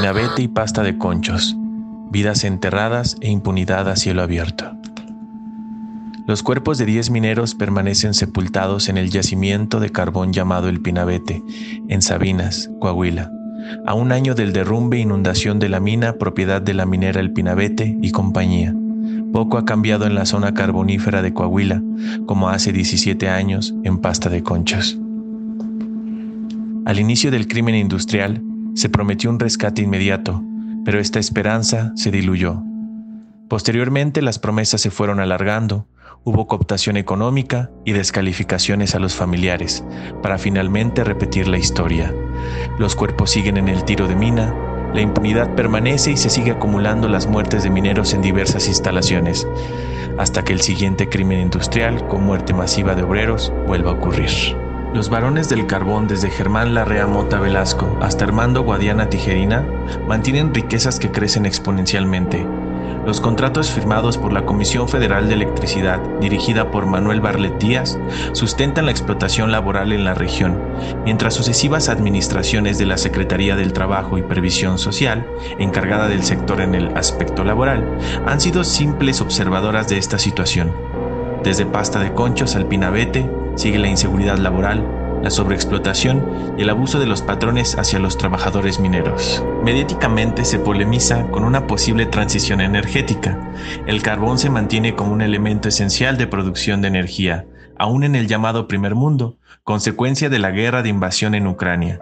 Pinabete y pasta de conchos, vidas enterradas e impunidad a cielo abierto. Los cuerpos de 10 mineros permanecen sepultados en el yacimiento de carbón llamado El Pinabete, en Sabinas, Coahuila, a un año del derrumbe e inundación de la mina propiedad de la minera El Pinabete y compañía. Poco ha cambiado en la zona carbonífera de Coahuila, como hace 17 años en pasta de conchas. Al inicio del crimen industrial, se prometió un rescate inmediato, pero esta esperanza se diluyó. Posteriormente las promesas se fueron alargando, hubo cooptación económica y descalificaciones a los familiares, para finalmente repetir la historia. Los cuerpos siguen en el tiro de mina, la impunidad permanece y se sigue acumulando las muertes de mineros en diversas instalaciones, hasta que el siguiente crimen industrial, con muerte masiva de obreros, vuelva a ocurrir. Los varones del carbón, desde Germán Larrea Mota Velasco hasta Armando Guadiana Tijerina, mantienen riquezas que crecen exponencialmente. Los contratos firmados por la Comisión Federal de Electricidad, dirigida por Manuel Barlet Díaz, sustentan la explotación laboral en la región, mientras sucesivas administraciones de la Secretaría del Trabajo y Previsión Social, encargada del sector en el aspecto laboral, han sido simples observadoras de esta situación. Desde pasta de conchos al pinabete, sigue la inseguridad laboral, la sobreexplotación y el abuso de los patrones hacia los trabajadores mineros. Mediáticamente se polemiza con una posible transición energética. El carbón se mantiene como un elemento esencial de producción de energía, aún en el llamado primer mundo, consecuencia de la guerra de invasión en Ucrania.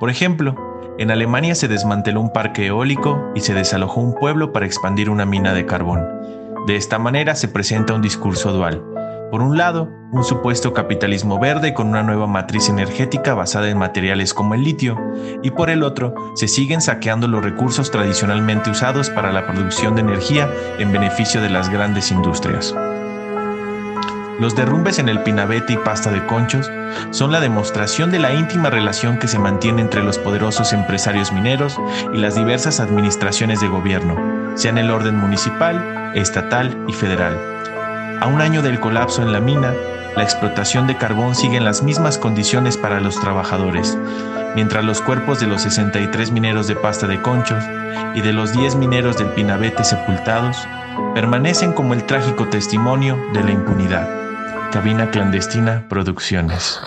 Por ejemplo, en Alemania se desmanteló un parque eólico y se desalojó un pueblo para expandir una mina de carbón. De esta manera se presenta un discurso dual por un lado, un supuesto capitalismo verde con una nueva matriz energética basada en materiales como el litio, y por el otro, se siguen saqueando los recursos tradicionalmente usados para la producción de energía en beneficio de las grandes industrias. Los derrumbes en el Pinabete y Pasta de Conchos son la demostración de la íntima relación que se mantiene entre los poderosos empresarios mineros y las diversas administraciones de gobierno, sea en el orden municipal, estatal y federal a un año del colapso en la mina, la explotación de carbón sigue en las mismas condiciones para los trabajadores, mientras los cuerpos de los 63 mineros de pasta de conchos y de los 10 mineros del Pinabete sepultados permanecen como el trágico testimonio de la impunidad. Cabina Clandestina Producciones.